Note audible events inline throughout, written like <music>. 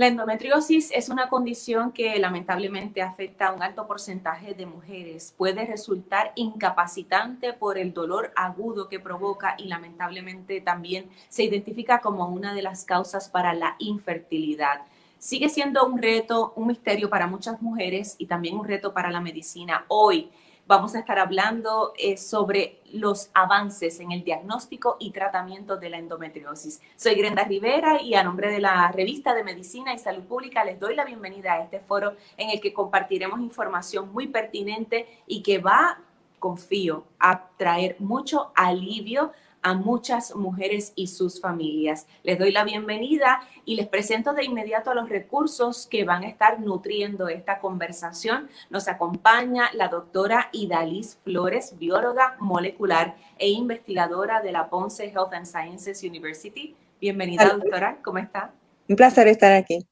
La endometriosis es una condición que lamentablemente afecta a un alto porcentaje de mujeres. Puede resultar incapacitante por el dolor agudo que provoca y lamentablemente también se identifica como una de las causas para la infertilidad. Sigue siendo un reto, un misterio para muchas mujeres y también un reto para la medicina. Hoy vamos a estar hablando eh, sobre los avances en el diagnóstico y tratamiento de la endometriosis. Soy Grenda Rivera y a nombre de la revista de Medicina y Salud Pública les doy la bienvenida a este foro en el que compartiremos información muy pertinente y que va, confío, a traer mucho alivio a muchas mujeres y sus familias. Les doy la bienvenida y les presento de inmediato a los recursos que van a estar nutriendo esta conversación. Nos acompaña la doctora Idalis Flores, bióloga molecular e investigadora de la Ponce Health and Sciences University. Bienvenida, doctora. ¿Cómo está? Un placer estar aquí.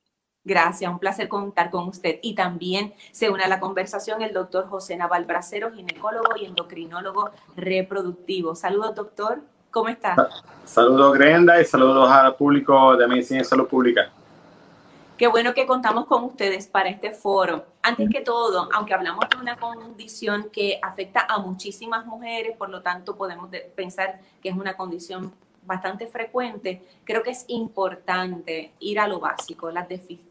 Gracias, un placer contar con usted. Y también se une a la conversación el doctor José Naval Bracero, ginecólogo y endocrinólogo reproductivo. Saludos, doctor. ¿Cómo está? Saludos, Grenda, y saludos al público de Medicina y Salud Pública. Qué bueno que contamos con ustedes para este foro. Antes que todo, aunque hablamos de una condición que afecta a muchísimas mujeres, por lo tanto podemos pensar que es una condición bastante frecuente, creo que es importante ir a lo básico, las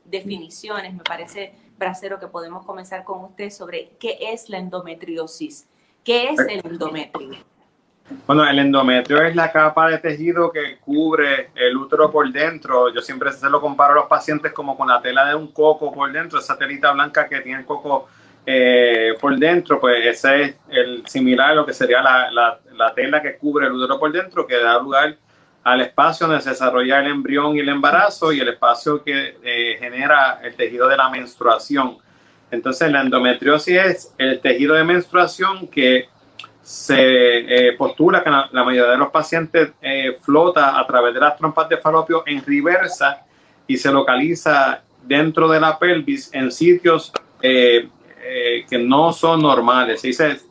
definiciones. Me parece, Bracero, que podemos comenzar con usted sobre qué es la endometriosis. ¿Qué es el endometrio? Bueno, el endometrio es la capa de tejido que cubre el útero por dentro. Yo siempre se lo comparo a los pacientes como con la tela de un coco por dentro, esa telita blanca que tiene el coco eh, por dentro, pues ese es el similar a lo que sería la, la, tela que cubre el útero por dentro, que da lugar al espacio donde se desarrolla el embrión y el embarazo y el espacio que eh, genera el tejido de la menstruación. Entonces, la endometriosis es el tejido de menstruación que se eh, postula que la, mayoría de los pacientes eh, flota a través de las trompas de falopio en reversa y se localiza dentro de la pelvis en sitios eh, que no son normales. Se dice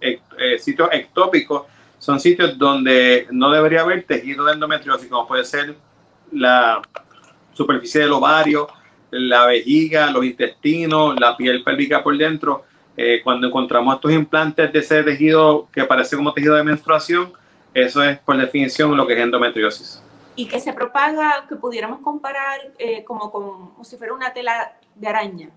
sitios ectópicos, son sitios donde no debería haber tejido de endometriosis, como puede ser la superficie del ovario, la vejiga, los intestinos, la piel pélvica por dentro eh, cuando encontramos estos implantes de ese tejido que parece como tejido de menstruación, eso es por definición lo que es endometriosis. Y que se propaga, que pudiéramos comparar eh, como, como, si fuera una tela de araña.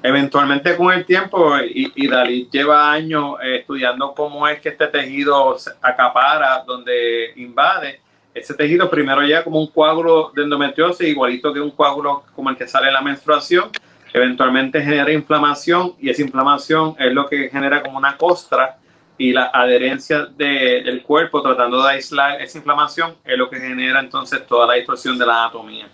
Eventualmente con el tiempo, y, y Dalí lleva años eh, estudiando cómo es que este tejido se acapara, donde invade. Ese tejido primero llega como un coágulo de endometriosis, igualito que un coágulo como el que sale en la menstruación, eventualmente genera inflamación y esa inflamación es lo que genera como una costra y la adherencia del cuerpo tratando de aislar esa inflamación es lo que genera entonces toda la distorsión de la anatomía.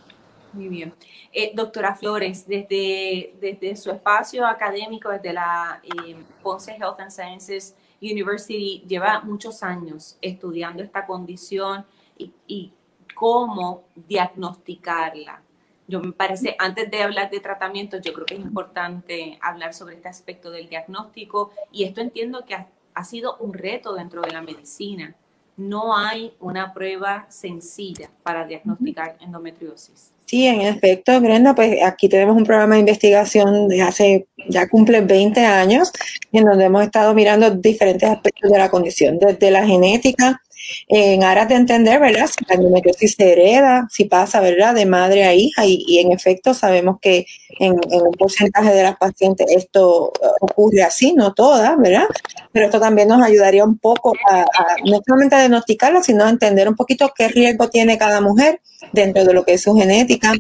Muy bien. Eh, doctora Flores, desde, desde su espacio académico, desde la eh, Ponce Health and Sciences University, lleva muchos años estudiando esta condición y, y cómo diagnosticarla yo me parece, antes de hablar de tratamientos, yo creo que es importante hablar sobre este aspecto del diagnóstico y esto entiendo que ha, sido un reto dentro de la medicina. No hay una prueba sencilla para diagnosticar endometriosis. Sí, en efecto, Brenda, pues aquí tenemos un programa de investigación de hace, ya cumple 20 años, en donde hemos estado mirando diferentes aspectos de la condición, desde la genética, en aras de entender, ¿verdad? Si la endometriosis se hereda, si pasa, ¿verdad? De madre a hija y, en efecto sabemos que en, un porcentaje de las pacientes esto ocurre así, no todas, ¿verdad? Pero esto también nos ayudaría un poco a, no solamente a diagnosticarla, sino a entender un poquito qué riesgo tiene cada mujer dentro de lo que es su genética.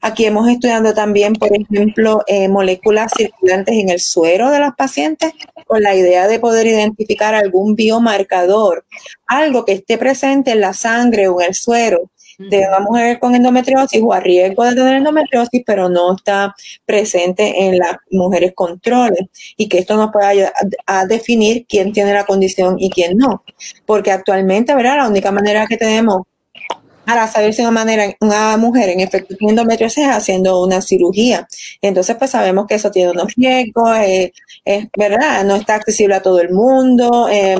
Aquí hemos estudiado también, por ejemplo, eh, moléculas circulantes en el suero de las pacientes con la idea de poder identificar algún biomarcador, algo que esté presente en la sangre o en el suero de una mujer con endometriosis o a riesgo de tener endometriosis, pero no está presente en las mujeres controles y que esto nos puede ayudar a, definir quién tiene la condición y quién no. Porque actualmente, ¿verdad? La única manera que tenemos para saber si una, manera, una mujer en efecto tiene endometriosis haciendo una cirugía. Entonces, pues sabemos que eso tiene unos riesgos, eh, es verdad, no está accesible a todo el mundo. Eh,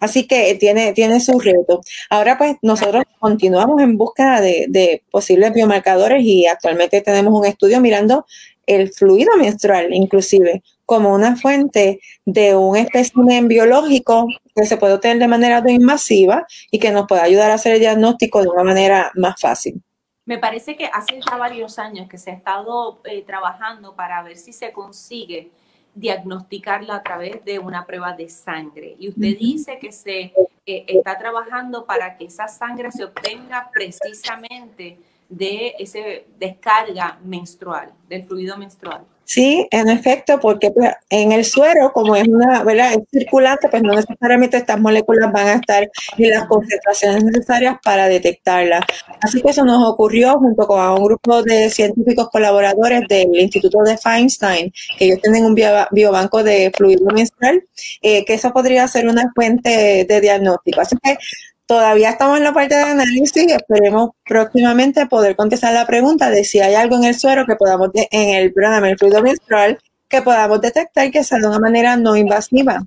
Así que tiene, tiene su reto. Ahora pues nosotros continuamos en búsqueda de, posibles biomarcadores y actualmente tenemos un estudio mirando el fluido menstrual, inclusive, como una fuente de un espécimen biológico que se puede obtener de manera no invasiva y que nos puede ayudar a hacer el diagnóstico de una manera más fácil. Me parece que hace ya varios años que se ha estado eh, trabajando para ver si se consigue diagnosticarla a través de una prueba de sangre. Y usted dice que se eh, está trabajando para que esa sangre se obtenga precisamente de esa descarga menstrual, del fluido menstrual. Sí, en efecto, porque pues, en el suero, como es una, ¿verdad? Es circulante, pues no necesariamente estas moléculas van a estar en las concentraciones necesarias para detectarlas. Así que eso nos ocurrió junto con un grupo de científicos colaboradores del Instituto de Feinstein, que ellos tienen un biobanco de fluido menstrual, eh, que eso podría ser una fuente de diagnóstico. Así que Todavía estamos en la parte de análisis y esperemos próximamente poder contestar la pregunta de si hay algo en el suero que podamos, en el programa, el fluido menstrual, que podamos detectar que sea de una manera no invasiva.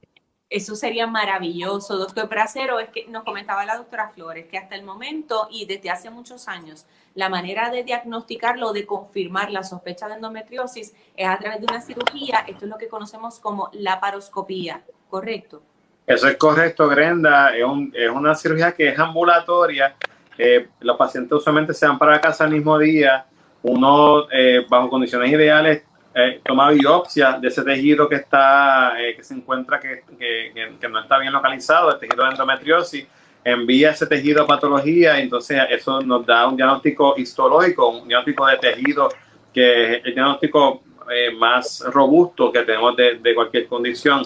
Eso sería maravilloso, doctor Bracero. Es que nos comentaba la doctora Flores que hasta el momento y desde hace muchos años, la manera de diagnosticarlo, de confirmar la sospecha de endometriosis es a través de una cirugía. Esto es lo que conocemos como laparoscopía, ¿correcto? Eso es correcto, Grenda. Es, una cirugía que es ambulatoria. Eh, los pacientes usualmente se van para casa el mismo día. Uno, eh, bajo condiciones ideales, eh, toma biopsia de ese tejido que está que se encuentra que, no está bien localizado, el tejido de endometriosis, envía ese tejido a patología entonces eso nos da un diagnóstico histológico, un diagnóstico de tejido que es el diagnóstico más robusto que tenemos de cualquier condición.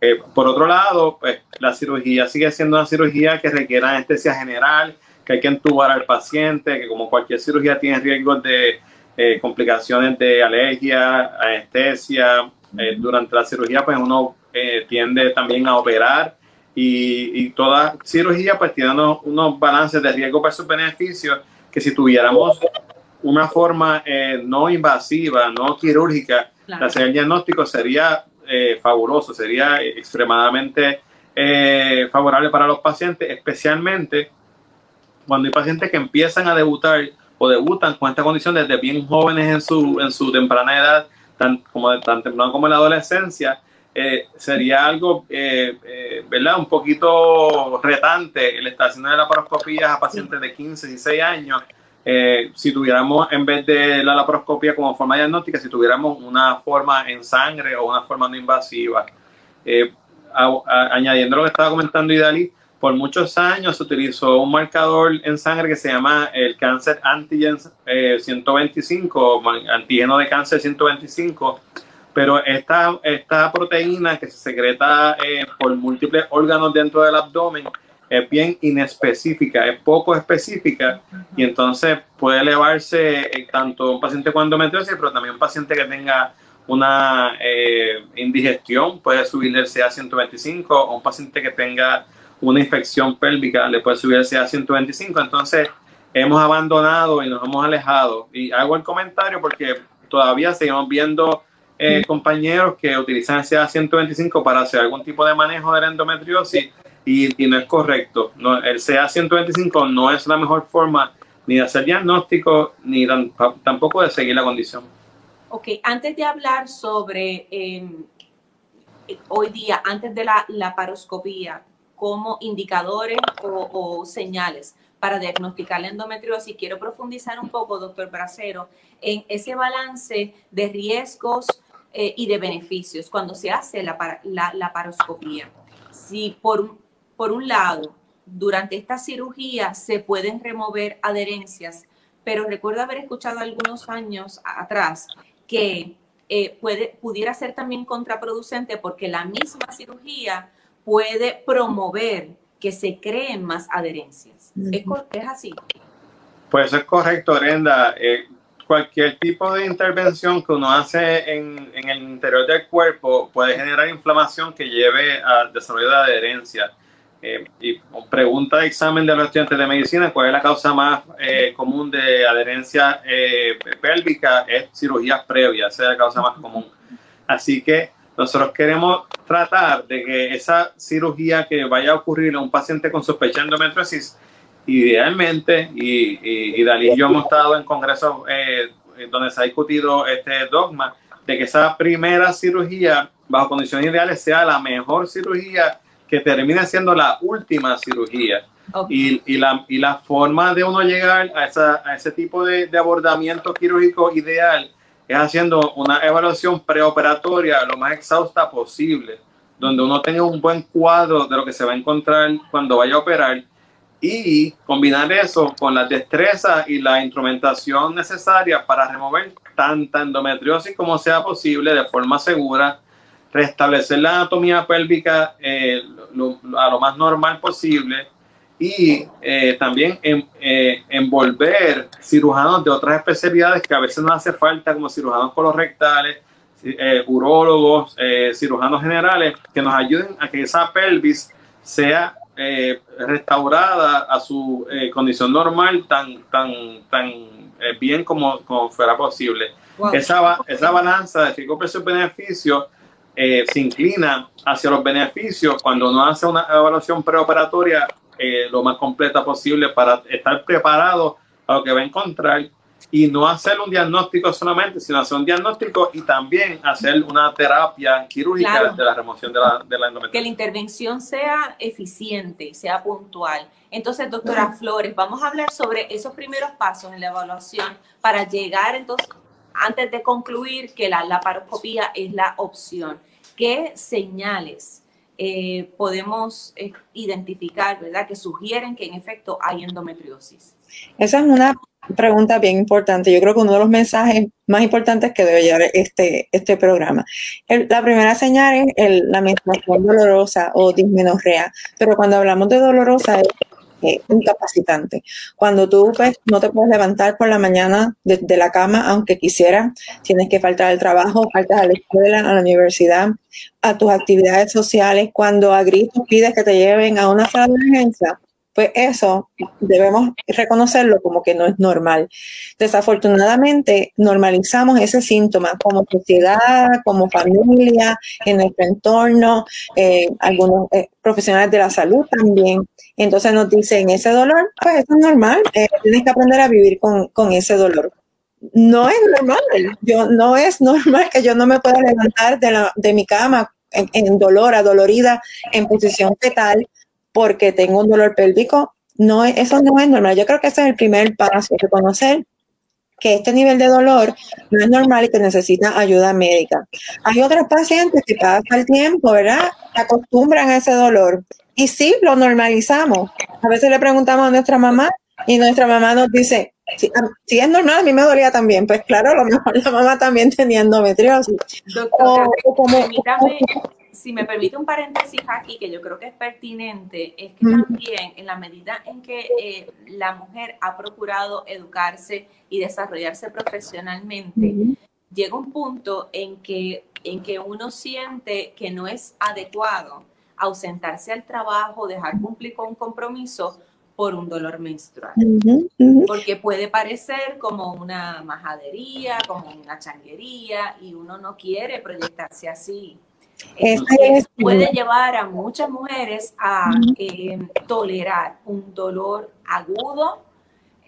Eh, por otro lado, pues la cirugía sigue siendo una cirugía que requiere anestesia general, que hay que entubar al paciente, que como cualquier cirugía tiene riesgos de eh, complicaciones de alergia, anestesia. Eh, durante la cirugía, pues uno tiende también a operar y, toda cirugía pues tiene unos, balances de riesgo versus beneficio que si tuviéramos una forma no invasiva, no quirúrgica de hacer el diagnóstico sería eh, fabuloso, sería extremadamente eh, favorable para los pacientes, especialmente cuando hay pacientes que empiezan a debutar o debutan con esta condición desde bien jóvenes en su, en su temprana edad, tan, como, tan temprano como en la adolescencia, eh, sería algo, ¿verdad? Un poquito retante el estar haciendo laparoscopías a pacientes de 15, 16 años eh, si tuviéramos, en vez de la laparoscopia como forma diagnóstica, si tuviéramos una forma en sangre o una forma no invasiva. Eh, añadiendo lo que estaba comentando Idali, por muchos años se utilizó un marcador en sangre que se llama el cáncer antigen 125, eh, antígeno de cáncer 125, pero esta, esta proteína que se secreta por múltiples órganos dentro del abdomen es bien inespecífica, es poco específica y entonces puede elevarse eh, tanto un paciente con endometriosis, pero también un paciente que tenga una eh, indigestión puede subirle el CA125 o un paciente que tenga una infección pélvica le puede subir el CA125. Entonces hemos abandonado y nos hemos alejado. Y hago el comentario porque todavía seguimos viendo eh, compañeros que utilizan el CA125 para hacer algún tipo de manejo de la endometriosis y, no es correcto. No, el CA125 no es la mejor forma ni de hacer diagnóstico ni tampoco de seguir la condición. Ok, antes de hablar sobre em, hoy día, antes de la, la paroscopía, como indicadores o, señales para diagnosticar la endometriosis, quiero profundizar un poco, doctor Bracero, en ese balance de riesgos eh, y de beneficios cuando se hace la, la, la paroscopía. Si por por un lado, durante esta cirugía se pueden remover adherencias, pero recuerdo haber escuchado algunos años atrás que eh, puede, pudiera ser también contraproducente porque la misma cirugía puede promover que se creen más adherencias. ¿Es, así? Pues eso es correcto, Brenda. Eh, cualquier tipo de intervención que uno hace en, en, el interior del cuerpo puede generar inflamación que lleve al desarrollo de adherencia. Eh, y pregunta de examen de los estudiantes de medicina, ¿cuál es la causa más eh, común de adherencia eh, pélvica? Es cirugías previas, es la causa más común. Así que nosotros queremos tratar de que esa cirugía que vaya a ocurrir a un paciente con sospecha de endometriosis, idealmente, y, y, Dalí y yo hemos estado en congresos donde se ha discutido este dogma, de que esa primera cirugía, bajo condiciones ideales, sea la mejor cirugía que termine siendo la última cirugía. Y, y, la, y la forma de uno llegar a, esa, a ese tipo de, de, abordamiento quirúrgico ideal es haciendo una evaluación preoperatoria lo más exhausta posible, donde uno tenga un buen cuadro de lo que se va a encontrar cuando vaya a operar y combinar eso con la destreza y la instrumentación necesaria para remover tanta endometriosis como sea posible de forma segura restablecer la anatomía pélvica eh, a lo más normal posible y eh, también eh, envolver cirujanos de otras especialidades que a veces no hace falta, como cirujanos colorectales, urólogos, cirujanos generales, que nos ayuden a que esa pelvis sea restaurada a su condición normal tan, tan, tan bien como, como fuera posible. Esa, esa balanza de riesgo precio beneficio eh, se inclina hacia los beneficios cuando uno hace una evaluación preoperatoria eh, lo más completa posible para estar preparado a lo que va a encontrar y no hacer un diagnóstico solamente, sino hacer un diagnóstico y también hacer una terapia quirúrgica de la remoción de la, de la endometriosis. Que la intervención sea eficiente, sea puntual. Entonces, doctora Flores, vamos a hablar sobre esos primeros pasos en la evaluación para llegar entonces, antes de concluir que la laparoscopía es la opción. ¿Qué señales eh, podemos eh, identificar, verdad, que sugieren que en efecto hay endometriosis? Esa es una pregunta bien importante. Yo creo que uno de los mensajes más importantes que debe llevar este, este programa. la primera señal es la menstruación dolorosa o dismenorrea, pero cuando hablamos de dolorosa es eh, incapacitante. Cuando tú pues, no te puedes levantar por la mañana de, la cama, aunque quisieras, tienes que faltar al trabajo, faltas a la escuela, a la universidad, a tus actividades sociales, cuando a gritos pides que te lleven a una sala de emergencia, pues eso debemos reconocerlo como que no es normal. Desafortunadamente, normalizamos ese síntoma como sociedad, como familia, en nuestro entorno, eh, algunos eh, profesionales de la salud también. Entonces nos dicen, ese dolor, pues eso es normal, eh, tienes que aprender a vivir con, con ese dolor no es normal. Yo, no es normal que yo no me pueda levantar de, la, de mi cama en, en, dolor, adolorida, en posición fetal, porque tengo un dolor pélvico. No, eso no es normal. Yo creo que ese es el primer paso, reconocer que este nivel de dolor no es normal y que necesita ayuda médica. Hay otros pacientes que pasa el tiempo, ¿verdad? Se acostumbran a ese dolor y sí, lo normalizamos. A veces le preguntamos a nuestra mamá y nuestra mamá nos dice, si, si es normal, a mí me dolía también. Pues claro, a lo mejor la mamá también tenía endometriosis. Doctora, o, como, si me permite un paréntesis aquí, que yo creo que es pertinente, es que también en la medida en que eh, la mujer ha procurado educarse y desarrollarse profesionalmente, llega un punto en que, en que uno siente que no es adecuado ausentarse al trabajo, dejar cumplir con un compromiso por un dolor menstrual. Porque puede parecer como una majadería, como una changuería, y uno no quiere proyectarse así puede llevar a muchas mujeres a eh, tolerar un dolor agudo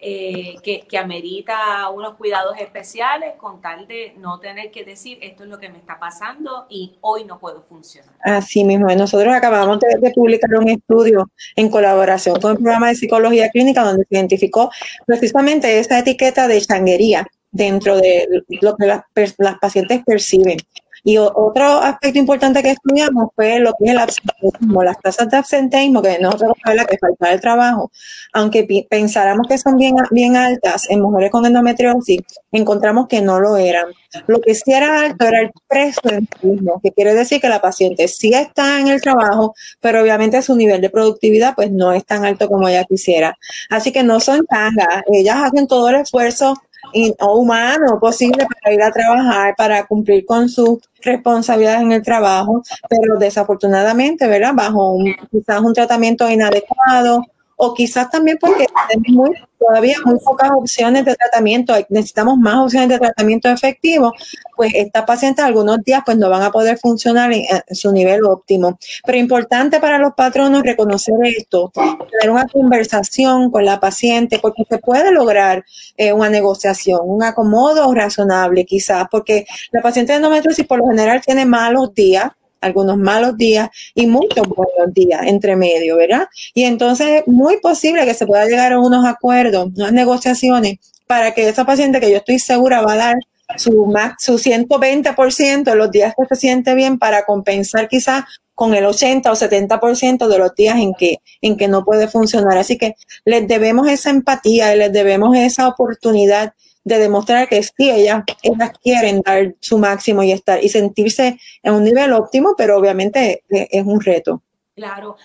eh, que, que, amerita unos cuidados especiales con tal de no tener que decir esto es lo que me está pasando y hoy no puedo funcionar. Así mismo, nosotros acabamos de, publicar un estudio en colaboración con el programa de psicología clínica donde se identificó precisamente esa etiqueta de changuería dentro de lo que las, las pacientes perciben. Y otro aspecto importante que estudiamos fue lo que es el absenteísmo, las tasas de absenteísmo, que nosotros la que falta el trabajo, aunque pensáramos que son bien, bien altas en mujeres con endometriosis, encontramos que no lo eran. Lo que sí era alto era el presentismo, que quiere decir que la paciente sí está en el trabajo, pero obviamente su nivel de productividad pues no es tan alto como ella quisiera. Así que no son tangas, ellas hacen todo el esfuerzo humano posible para ir a trabajar, para cumplir con sus responsabilidades en el trabajo, pero desafortunadamente, ¿verdad? Bajo quizás un tratamiento inadecuado o quizás también porque tenemos todavía muy pocas opciones de tratamiento, necesitamos más opciones de tratamiento efectivo, pues estas pacientes algunos días pues no van a poder funcionar en, su nivel óptimo. Pero importante para los patronos reconocer esto, tener una conversación con la paciente, porque se puede lograr eh, una negociación, un acomodo razonable quizás, porque la paciente de endometriosis por lo general tiene malos días, algunos malos días y muchos buenos días entre medio, ¿verdad? Y entonces es muy posible que se pueda llegar a unos acuerdos, unas negociaciones para que esa paciente que yo estoy segura va a dar su, max, su 120% los días que se siente bien para compensar quizás con el 80 o 70% de los días en que, en que no puede funcionar. Así que les debemos esa empatía y les debemos esa oportunidad de demostrar que sí, ellas, ellas quieren dar su máximo y estar y sentirse en un nivel óptimo, pero obviamente e, es un reto. Claro,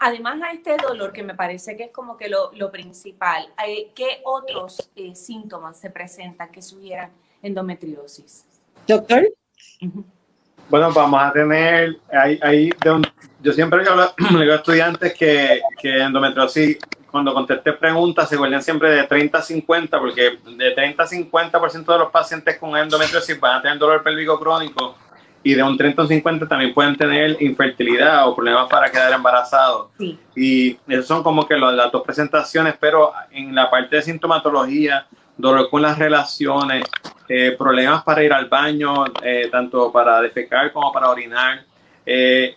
además a este dolor que me parece que es como que lo, principal, ¿qué otros eh, síntomas se presentan que sugieran endometriosis? Doctor. Bueno, vamos a tener, ahí, ahí yo siempre digo, <clears throat> digo a estudiantes que, que endometriosis cuando contesté preguntas se vuelven siempre de 30 a 50, porque de 30 a 50% de los pacientes con endometriosis van a tener dolor pélvico crónico y de un 30 a 50 también pueden tener infertilidad o problemas para quedar embarazados. Y esas son como que las dos presentaciones, pero en la parte de sintomatología, dolor con las relaciones, eh, problemas para ir al baño, eh, tanto para defecar como para orinar, eh,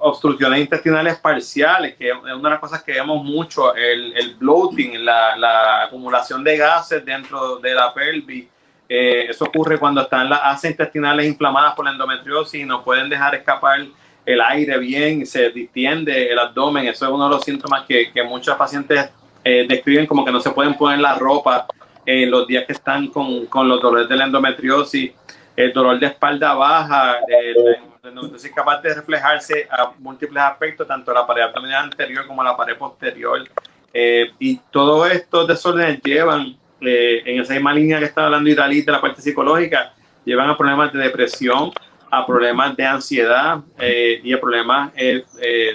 obstrucciones intestinales parciales, que es una de las cosas que vemos mucho, el, el bloating, la, la, acumulación de gases dentro de la pelvis. Eh, eso ocurre cuando están las asas intestinales inflamadas por la endometriosis y no pueden dejar escapar el aire bien, se distiende el abdomen. Eso es uno de los síntomas que, que muchos pacientes eh, describen como que no se pueden poner la ropa en los días que están con, con los dolores de la endometriosis. El dolor de espalda baja, el, entonces es capaz de reflejarse a múltiples aspectos, tanto la pared abdominal anterior como la pared posterior. Eh, y todos estos desórdenes llevan, eh, en esa misma línea que estaba hablando Idalit de la parte psicológica, llevan a problemas de depresión, a problemas de ansiedad eh, y a problemas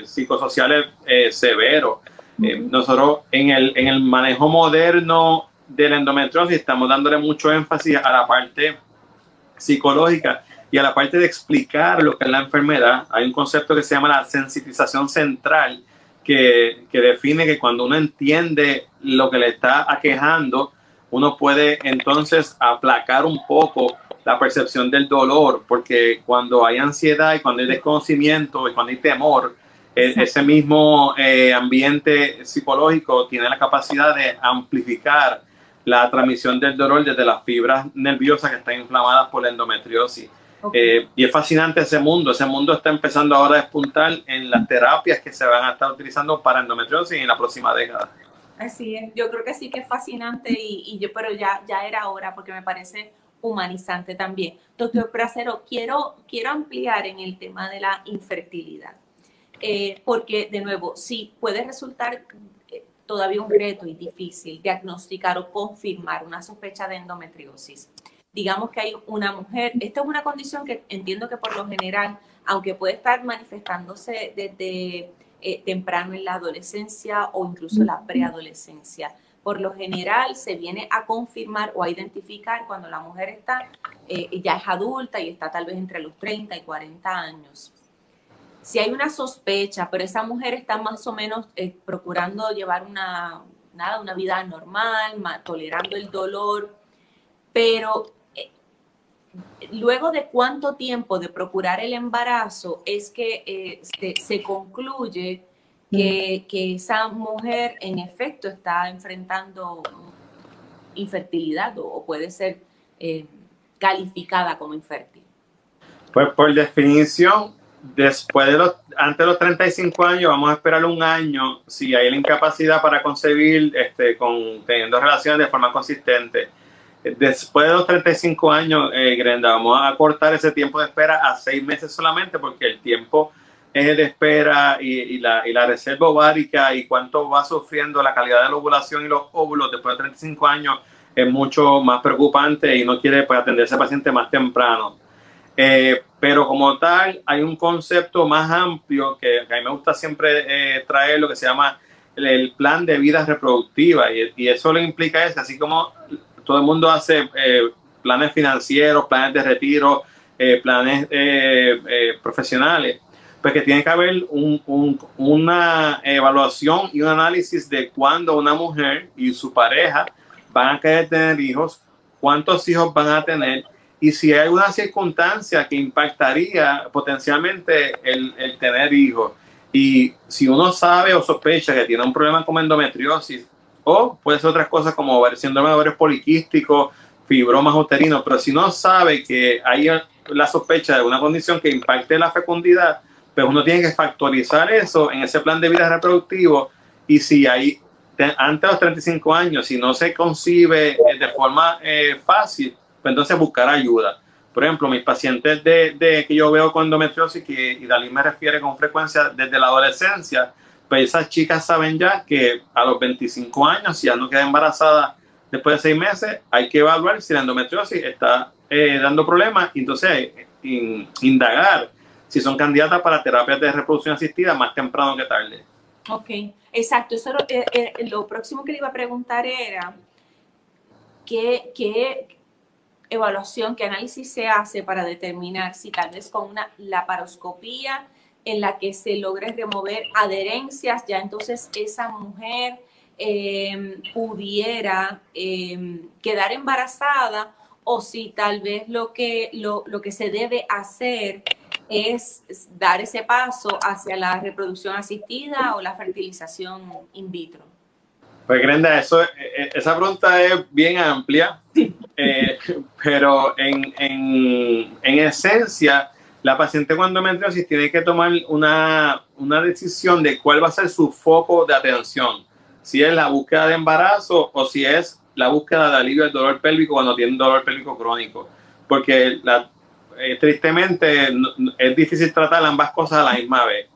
psicosociales severos. nosotros en el, en el manejo moderno de la endometriosis estamos dándole mucho énfasis a la parte psicológica y a la parte de explicar lo que es la enfermedad, hay un concepto que se llama la sensitización central, que, que define que cuando uno entiende lo que le está aquejando, uno puede entonces aplacar un poco la percepción del dolor, porque cuando hay ansiedad y cuando hay desconocimiento y cuando hay temor, e, ese mismo eh, ambiente psicológico tiene la capacidad de amplificar la transmisión del dolor desde las fibras nerviosas que están inflamadas por la endometriosis. Eh, y es fascinante ese mundo. Ese mundo está empezando ahora a despuntar en las terapias que se van a estar utilizando para endometriosis en la próxima década. Así es. Yo creo que sí que es fascinante y, yo, pero ya, ya era hora porque me parece humanizante también. Doctor Bracero, quiero, quiero ampliar en el tema de la infertilidad. Eh, porque, de nuevo, sí puede resultar eh, todavía un reto y difícil diagnosticar o confirmar una sospecha de endometriosis digamos que hay una mujer, esta es una condición que entiendo que por lo general, aunque puede estar manifestándose desde eh, temprano en la adolescencia o incluso la preadolescencia, por lo general se viene a confirmar o a identificar cuando la mujer está, eh, ya es adulta y está tal vez entre los 30 y 40 años. Si hay una sospecha, pero esa mujer está más o menos eh, procurando llevar una, nada, una vida normal, tolerando el dolor, pero luego de cuánto tiempo de procurar el embarazo es que eh, se, concluye que, esa mujer en efecto está enfrentando infertilidad o, puede ser eh, calificada como infértil. Pues por definición, después de los, antes de los 35 años, vamos a esperar un año si hay la incapacidad para concebir este, con, teniendo relaciones de forma consistente. Después de los 35 años, eh, Grenda, vamos a cortar ese tiempo de espera a seis meses solamente porque el tiempo de espera y, la, y, la, reserva ovárica y cuánto va sufriendo la calidad de la ovulación y los óvulos después de 35 años es mucho más preocupante y no quiere pues, atender a ese paciente más temprano. Eh, pero como tal, hay un concepto más amplio que, a mí me gusta siempre eh, traer, lo que se llama el, plan de vida reproductiva. Y, y, eso le implica es, así como todo el mundo hace eh, planes financieros, planes de retiro, planes profesionales, pues que tiene que haber una evaluación y un análisis de cuándo una mujer y su pareja van a querer tener hijos, cuántos hijos van a tener y si hay alguna circunstancia que impactaría potencialmente el, tener hijos. Y si uno sabe o sospecha que tiene un problema como endometriosis, o puede ser otras cosas como síndrome de ovarios poliquísticos, fibromas uterinos, pero si no sabe que hay la sospecha de una condición que impacte la fecundidad, pues uno tiene que factorizar eso en ese plan de vida reproductivo y si hay antes de los 35 años, si no se concibe de forma eh, fácil, pues entonces buscar ayuda. Por ejemplo, mis pacientes de, que yo veo con endometriosis, que Dalí me refiere con frecuencia desde la adolescencia, pues esas chicas saben ya que a los 25 años, si ya no queda embarazada después de seis meses, hay que evaluar si la endometriosis está eh, dando problemas y entonces indagar si son candidatas para terapias de reproducción asistida más temprano que tarde. Ok, exacto. Eso eh, eh, lo próximo que le iba a preguntar era qué, qué evaluación, qué análisis se hace para determinar si tal vez con una laparoscopía en la que se logre remover adherencias, ya entonces esa mujer em, pudiera em, quedar embarazada o si tal vez lo que, lo, lo que se debe hacer es dar ese paso hacia la reproducción asistida o la fertilización in vitro? Pues Grenda, eso, eh, eh, esa pregunta es bien amplia, eh, pero en, en, en, esencia, la paciente con endometriosis tiene que tomar una, una decisión de cuál va a ser su foco de atención, si es la búsqueda de embarazo o si es la búsqueda de alivio del dolor pélvico cuando tiene un dolor pélvico crónico, porque la, eh, tristemente es difícil tratar ambas cosas a la misma vez.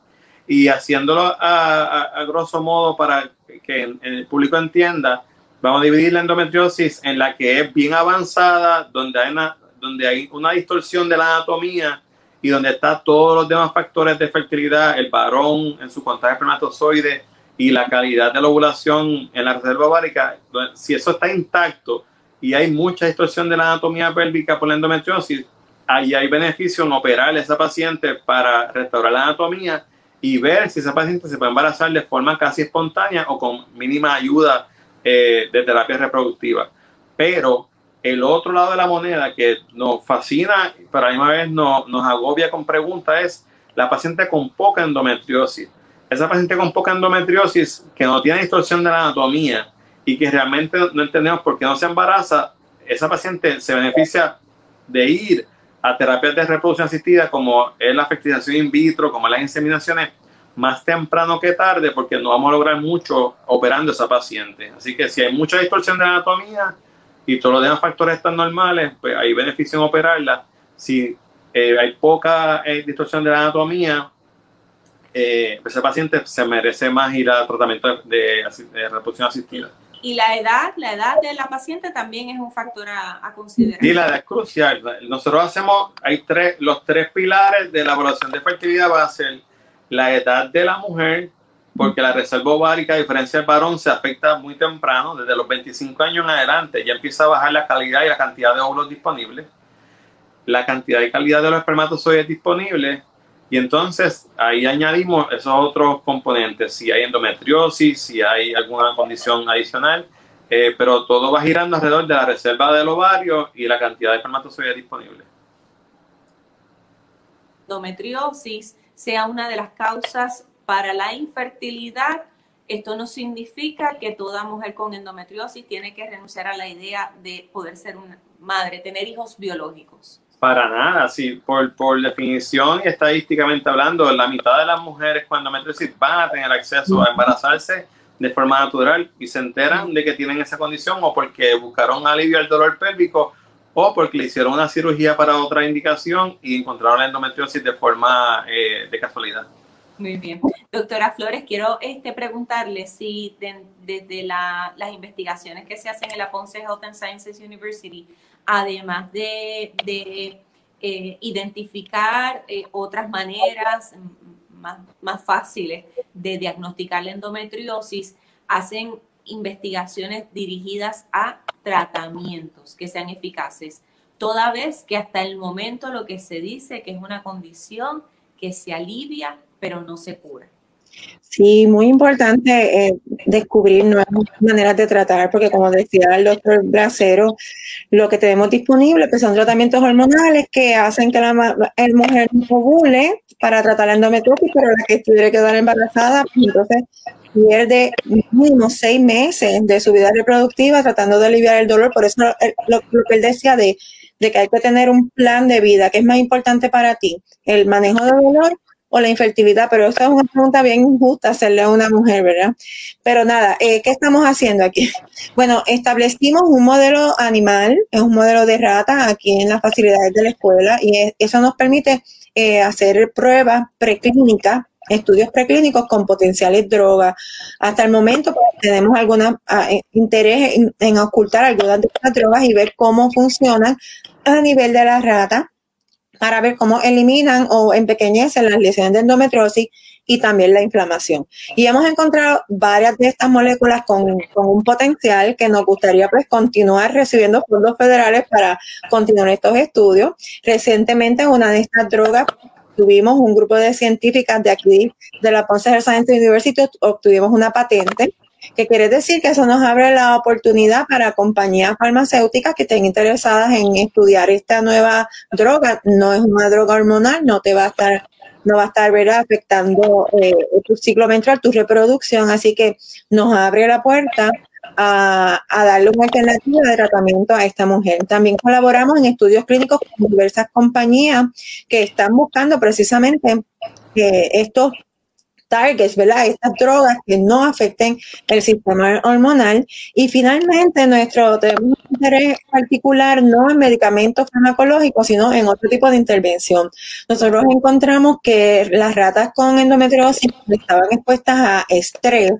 Y haciéndolo a, grosso modo para que el público entienda, vamos a dividir la endometriosis en la que es bien avanzada, donde hay una, donde hay una distorsión de la anatomía y donde están todos los demás factores de fertilidad, el varón en su contagio espermatozoide y la calidad de la ovulación en la reserva ovárica, si eso está intacto y hay mucha distorsión de la anatomía pélvica por la endometriosis, ahí hay beneficio en operar a esa paciente para restaurar la anatomía y ver si esa paciente se puede embarazar de forma casi espontánea o con mínima ayuda eh, de terapia reproductiva. Pero el otro lado de la moneda que nos fascina, pero a la misma vez nos, agobia con preguntas es la paciente con poca endometriosis. Esa paciente con poca endometriosis que no tiene distorsión de la anatomía y que realmente no entendemos por qué no se embaraza, esa paciente se beneficia de ir a terapias de reproducción asistida como es la fertilización in vitro, como las inseminaciones, más temprano que tarde, porque no vamos a lograr mucho operando a esa paciente. Así que si hay mucha distorsión de anatomía y todos los demás factores están normales, pues hay beneficio en operarla. Si eh, hay poca eh, distorsión de la anatomía, eh, ese paciente se merece más ir a tratamiento de reproducción asistida. Y la edad, la edad de la paciente también es un factor a, considerar. Sí, la edad es crucial. Nosotros hacemos, hay tres, los tres pilares de la evaluación de fertilidad va a ser la edad de la mujer, porque la reserva ovárica, a diferencia del varón, se afecta muy temprano, desde los 25 años en adelante, ya empieza a bajar la calidad y la cantidad de óvulos disponibles, la cantidad y calidad de los espermatozoides disponibles, y entonces ahí añadimos esos otros componentes, si hay endometriosis, si hay alguna condición adicional, eh, pero todo va girando alrededor de la reserva del ovario y la cantidad de espermatozoides disponibles. Endometriosis sea una de las causas para la infertilidad. Esto no significa que toda mujer con endometriosis tiene que renunciar a la idea de poder ser una madre, tener hijos biológicos. Para nada, sí, por, por definición y estadísticamente hablando, la mitad de las mujeres cuando endometriosis van a tener acceso a embarazarse de forma natural y se enteran de que tienen esa condición o porque buscaron alivio al dolor pélvico o porque le hicieron una cirugía para otra indicación y encontraron la endometriosis de forma eh, de casualidad. Muy bien. Doctora Flores, quiero este, preguntarle si desde las investigaciones que se hacen en la Ponce Health and Sciences University, además de, eh, identificar eh, otras maneras más, más fáciles de diagnosticar la endometriosis, hacen investigaciones dirigidas a tratamientos que sean eficaces, toda vez que hasta el momento lo que se dice que es una condición que se alivia pero no se cura. Sí, muy importante eh, descubrir nuevas maneras de tratar, porque como decía el doctor Bracero, lo que tenemos disponible pues son tratamientos hormonales que hacen que la, mujer no ovule para tratar la endometriosis, pero la que tuviera que quedar embarazada, pues entonces pierde mínimo seis meses de su vida reproductiva tratando de aliviar el dolor. Por eso lo, que él decía de, de que hay que tener un plan de vida, que es más importante para ti, el manejo del dolor o la infertilidad, pero esa es una pregunta bien injusta hacerle a una mujer, ¿verdad? Pero nada, eh, ¿qué estamos haciendo aquí? <laughs> Bueno, establecimos un modelo animal, es un modelo de rata aquí en las facilidades de la escuela y eso nos permite eh, hacer pruebas preclínicas estudios preclínicos con potenciales drogas. Hasta el momento pues, tenemos algún ah, eh, interés en, en, ocultar algunas de estas drogas y ver cómo funcionan a nivel de la rata para ver cómo eliminan o empequeñecen las lesiones de endometriosis y también la inflamación. Y hemos encontrado varias de estas moléculas con, un potencial que nos gustaría pues continuar recibiendo fondos federales para continuar estos estudios. Recientemente una de estas drogas tuvimos un grupo de científicas de aquí de la Ponce Health Science University obtuvimos una patente que quiere decir que eso nos abre la oportunidad para compañías farmacéuticas que estén interesadas en estudiar esta nueva droga. No es una droga hormonal, no te va a estar no va a estar afectando eh, tu ciclo menstrual, tu reproducción, así que nos abre la puerta a, a, darle una alternativa de tratamiento a esta mujer. También colaboramos en estudios clínicos con diversas compañías que están buscando precisamente que estos targets, ¿verdad? Estas drogas que no afecten el sistema hormonal. Y finalmente, nuestro interés particular no en medicamentos farmacológicos, sino en otro tipo de intervención. Nosotros encontramos que las ratas con endometriosis estaban expuestas a estrés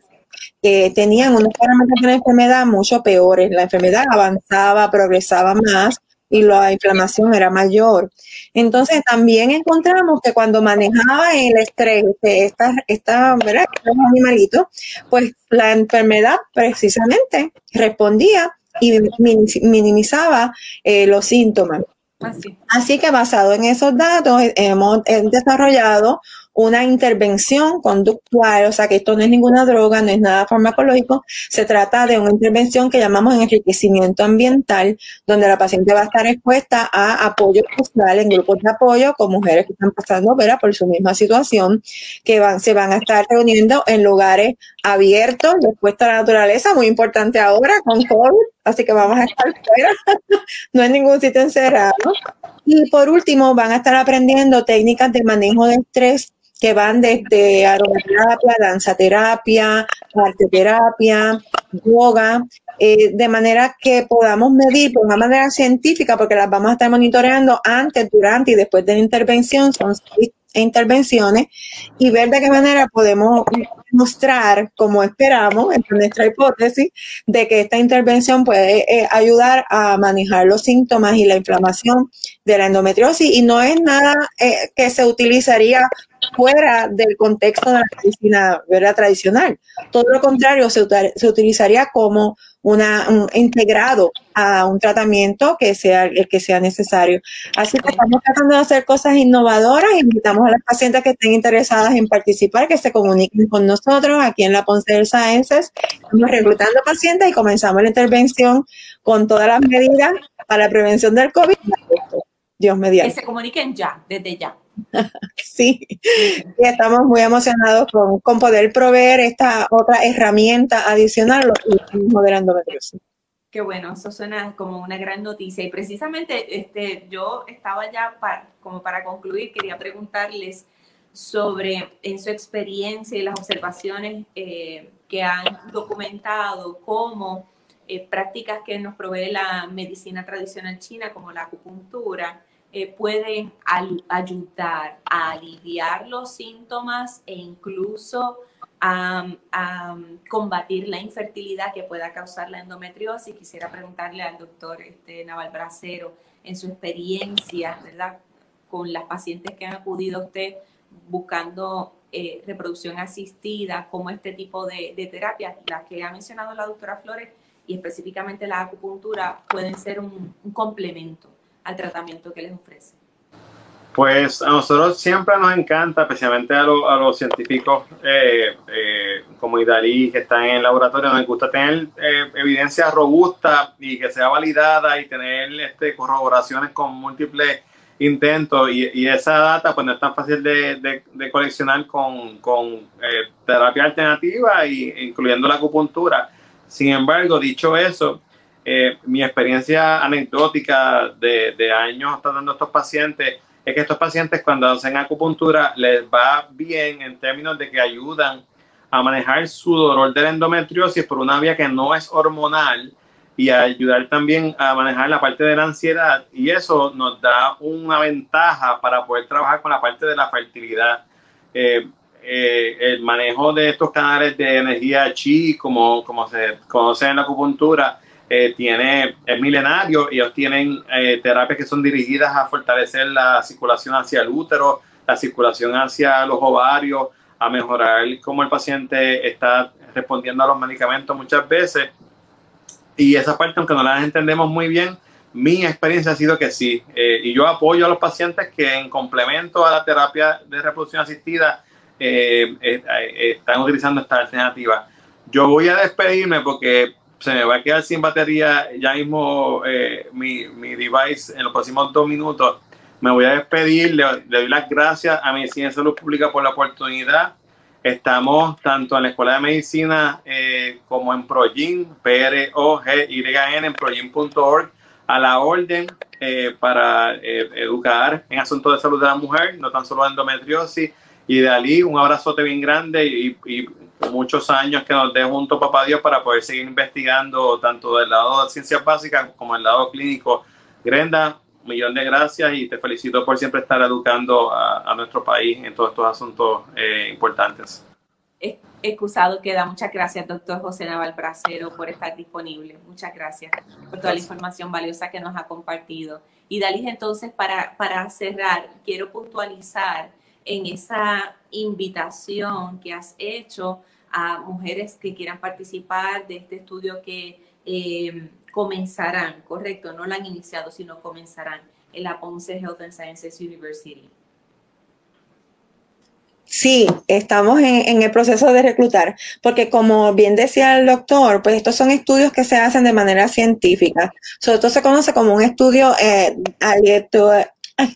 que tenían unos parámetros de la enfermedad mucho peores. La enfermedad avanzaba, progresaba más y la inflamación era mayor. Entonces también encontramos que cuando manejaba el estrés de esta, esta, ¿verdad? estos animalitos, pues la enfermedad precisamente respondía y minimizaba eh, los síntomas. Así. Así que basado en esos datos hemos desarrollado una intervención conductual, o sea que esto no es ninguna droga, no es nada farmacológico, se trata de una intervención que llamamos enriquecimiento ambiental, donde la paciente va a estar expuesta a apoyo social en grupos de apoyo con mujeres que están pasando por su misma situación, que van, se van a estar reuniendo en lugares abiertos, expuestos a la naturaleza, muy importante ahora con COVID, así que vamos a estar fuera, <laughs> no en ningún sitio encerrado. Y por último, van a estar aprendiendo técnicas de manejo de estrés que van desde aromaterapia, danzaterapia, arteterapia, yoga, eh, de manera que podamos medir de una manera científica, porque las vamos a estar monitoreando antes, durante y después de la intervención, son intervenciones, y ver de qué manera podemos mostrar, como esperamos, en nuestra hipótesis, de que esta intervención puede eh, ayudar a manejar los síntomas y la inflamación de la endometriosis y no es nada eh, que se utilizaría fuera del contexto de la medicina ¿verdad? tradicional. Todo lo contrario, se, se utilizaría como una, un integrado a un tratamiento que sea el que sea necesario. Así que estamos tratando de hacer cosas innovadoras. Invitamos a las pacientes que estén interesadas en participar, que se comuniquen con nosotros aquí en la Ponce del Sciences. Estamos reclutando pacientes y comenzamos la intervención con todas las medidas para la prevención del COVID. Dios mediante. Que se comuniquen ya, desde ya. <laughs> sí, y estamos muy emocionados con, poder proveer esta otra herramienta adicional, de la endometriosis. Qué bueno, eso suena como una gran noticia. Y precisamente este, yo estaba ya para, como para concluir, quería preguntarles sobre en su experiencia y las observaciones eh, que han documentado cómo eh, prácticas que nos provee la medicina tradicional china, como la acupuntura, eh, pueden ayudar a aliviar los síntomas e incluso a, combatir la infertilidad que pueda causar la endometriosis. Quisiera preguntarle al doctor este, Naval Bracero, en su experiencia, ¿verdad? Con las pacientes que han acudido a usted buscando eh, reproducción asistida, como este tipo de, de terapias, las que ha mencionado la doctora Flores, y específicamente la acupuntura, pueden ser un complemento al tratamiento que les ofrece? Pues a nosotros siempre nos encanta, especialmente a, los científicos eh, eh, como Idalí, que están en el laboratorio, nos gusta tener eh, evidencia robusta y que sea validada y tener este, corroboraciones con múltiples intentos. Y, esa data pues no es tan fácil de, coleccionar con, con terapia alternativa, y, incluyendo la acupuntura. Sin embargo, dicho eso, eh, mi experiencia anecdótica de, de, años tratando a estos pacientes es que estos pacientes cuando hacen acupuntura les va bien en términos de que ayudan a manejar su dolor de la endometriosis por una vía que no es hormonal y a ayudar también a manejar la parte de la ansiedad y eso nos da una ventaja para poder trabajar con la parte de la fertilidad. Eh, eh, el manejo de estos canales de energía chi, como, como se conoce en la acupuntura, eh, tiene, es milenario ellos tienen eh, terapias que son dirigidas a fortalecer la circulación hacia el útero, la circulación hacia los ovarios, a mejorar cómo el paciente está respondiendo a los medicamentos muchas veces. Y esa parte, aunque no la entendemos muy bien, mi experiencia ha sido que sí. Eh, y yo apoyo a los pacientes que en complemento a la terapia de reproducción asistida están utilizando esta alternativa. Yo voy a despedirme porque se me va a quedar sin batería ya mismo eh, mi, mi, device en los próximos dos minutos. Me voy a despedir, le, doy las gracias a Medicina de Salud Pública por la oportunidad. Estamos tanto en la Escuela de Medicina eh, como en Progin, P-R-O-G-Y-N, en progin.org, a la orden eh, para educar en asuntos de salud de la mujer, no tan solo endometriosis. Y de allí un abrazote bien grande y muchos años que nos dé junto papá Dios para poder seguir investigando tanto del lado de ciencias básicas como del lado clínico. Grenda, un millón de gracias y te felicito por siempre estar educando a, nuestro país en todos estos asuntos eh, importantes. Excusado queda. Muchas gracias, doctor José Naval Bracero, por estar disponible. Muchas gracias por toda la información valiosa que nos ha compartido. Y Dalis, entonces, para, para cerrar, quiero puntualizar en esa invitación que has hecho a mujeres que quieran participar de este estudio que eh, comenzarán, correcto, no lo han iniciado, sino comenzarán en la Ponce Health and Sciences University. Sí, estamos en, el proceso de reclutar, porque como bien decía el doctor, pues estos son estudios que se hacen de manera científica. Sobre todo se conoce como un estudio eh,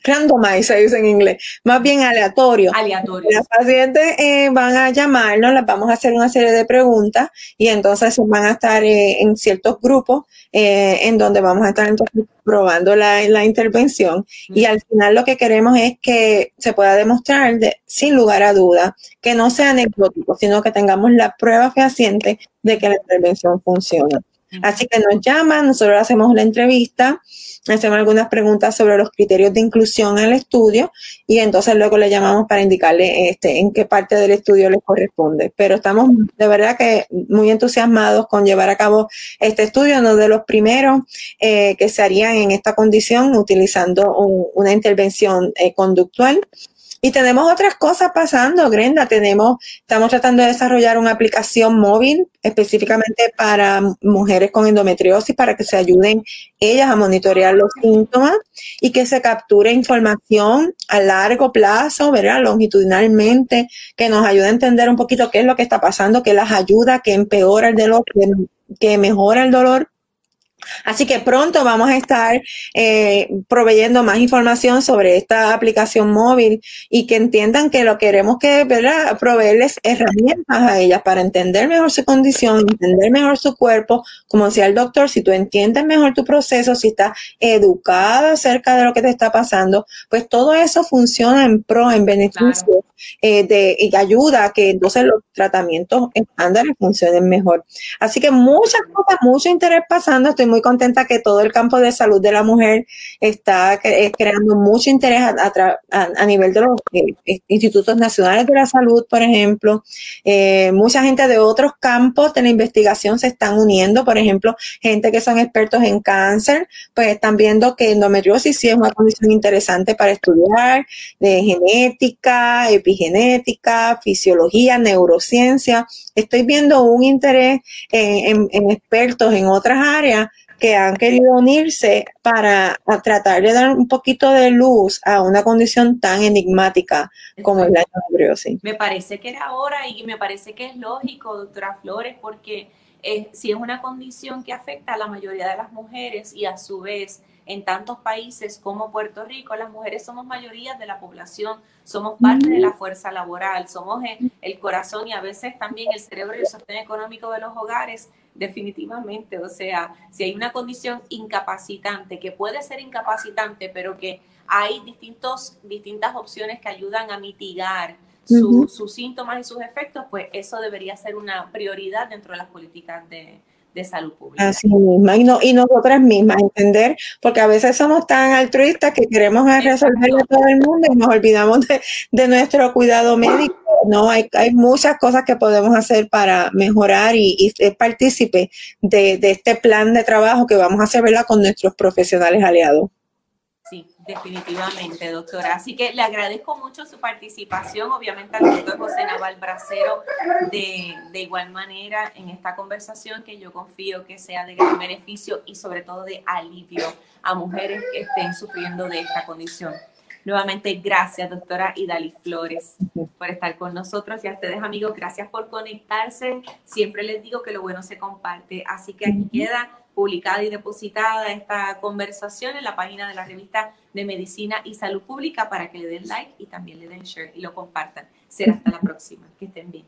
randomized, se dice en inglés, más bien aleatorio. Aleatorio. Las pacientes eh, van a llamarnos, les vamos a hacer una serie de preguntas y entonces van a estar eh, en ciertos grupos eh, en donde vamos a estar entonces probando la, la intervención y al final lo que queremos es que se pueda demostrar de, sin lugar a duda que no sea anecdótico, sino que tengamos la prueba fehaciente de que la intervención funciona. Así que nos llaman, nosotros hacemos una entrevista, hacemos algunas preguntas sobre los criterios de inclusión en el estudio y entonces luego le llamamos para indicarle este, en qué parte del estudio les corresponde. Pero estamos de verdad que muy entusiasmados con llevar a cabo este estudio, uno de los primeros eh, que se harían en esta condición utilizando una intervención eh, conductual y tenemos otras cosas pasando, Grenda. Tenemos, estamos tratando de desarrollar una aplicación móvil específicamente para mujeres con endometriosis para que se ayuden ellas a monitorear los síntomas y que se capture información a largo plazo, ¿verdad? Longitudinalmente, que nos ayude a entender un poquito qué es lo que está pasando, que las ayuda, que empeora el dolor, que, que mejora el dolor Así que pronto vamos a estar eh, proveyendo más información sobre esta aplicación móvil y que entiendan que lo queremos que ¿verdad? proveerles herramientas a ellas para entender mejor su condición, entender mejor su cuerpo. Como decía el doctor, si tú entiendes mejor tu proceso, si estás educada acerca de lo que te está pasando, pues todo eso funciona en pro, en beneficio eh, de, y ayuda a que entonces los tratamientos estándares funcionen mejor. Así que muchas cosas, mucho interés pasando. Estoy muy contenta que todo el campo de salud de la mujer está eh, creando mucho interés a, nivel de los eh, institutos nacionales de la salud, por ejemplo. Eh, mucha gente de otros campos de la investigación se están uniendo, por ejemplo, gente que son expertos en cáncer, pues están viendo que endometriosis sí es una condición interesante para estudiar, de genética, epigenética, fisiología, neurociencia. Estoy viendo un interés en expertos en otras áreas que han querido unirse para tratar de dar un poquito de luz a una condición tan enigmática como es la endometriosis. Me parece que era hora y me parece que es lógico, doctora Flores, porque eh, si es una condición que afecta a la mayoría de las mujeres y a su vez en tantos países como Puerto Rico, las mujeres somos mayoría de la población, somos parte de la fuerza laboral, somos el, corazón y a veces también el cerebro y el sostén económico de los hogares, definitivamente. O sea, si hay una condición incapacitante, que puede ser incapacitante, pero que hay distintos, distintas opciones que ayudan a mitigar sus síntomas y sus efectos, pues eso debería ser una prioridad dentro de las políticas de, de salud pública. Así misma, y, no, y nosotras mismas, entender, porque a veces somos tan altruistas que queremos resolverle a todo el mundo y nos olvidamos de, nuestro cuidado médico. No, hay, hay, muchas cosas que podemos hacer para mejorar y, y ser partícipe de, de, este plan de trabajo que vamos a hacer con nuestros profesionales aliados. Definitivamente, doctora. Así que le agradezco mucho su participación, obviamente al doctor José Naval Bracero, de, de, igual manera en esta conversación que yo confío que sea de gran beneficio y sobre todo de alivio a mujeres que estén sufriendo de esta condición. Nuevamente, gracias, doctora Idali Flores, por estar con nosotros y a ustedes, amigos, gracias por conectarse. Siempre les digo que lo bueno se comparte, así que aquí queda publicada y depositada esta conversación en la página de la revista de Medicina y Salud Pública para que le den like y también le den share y lo compartan. Será hasta la próxima. Que estén bien.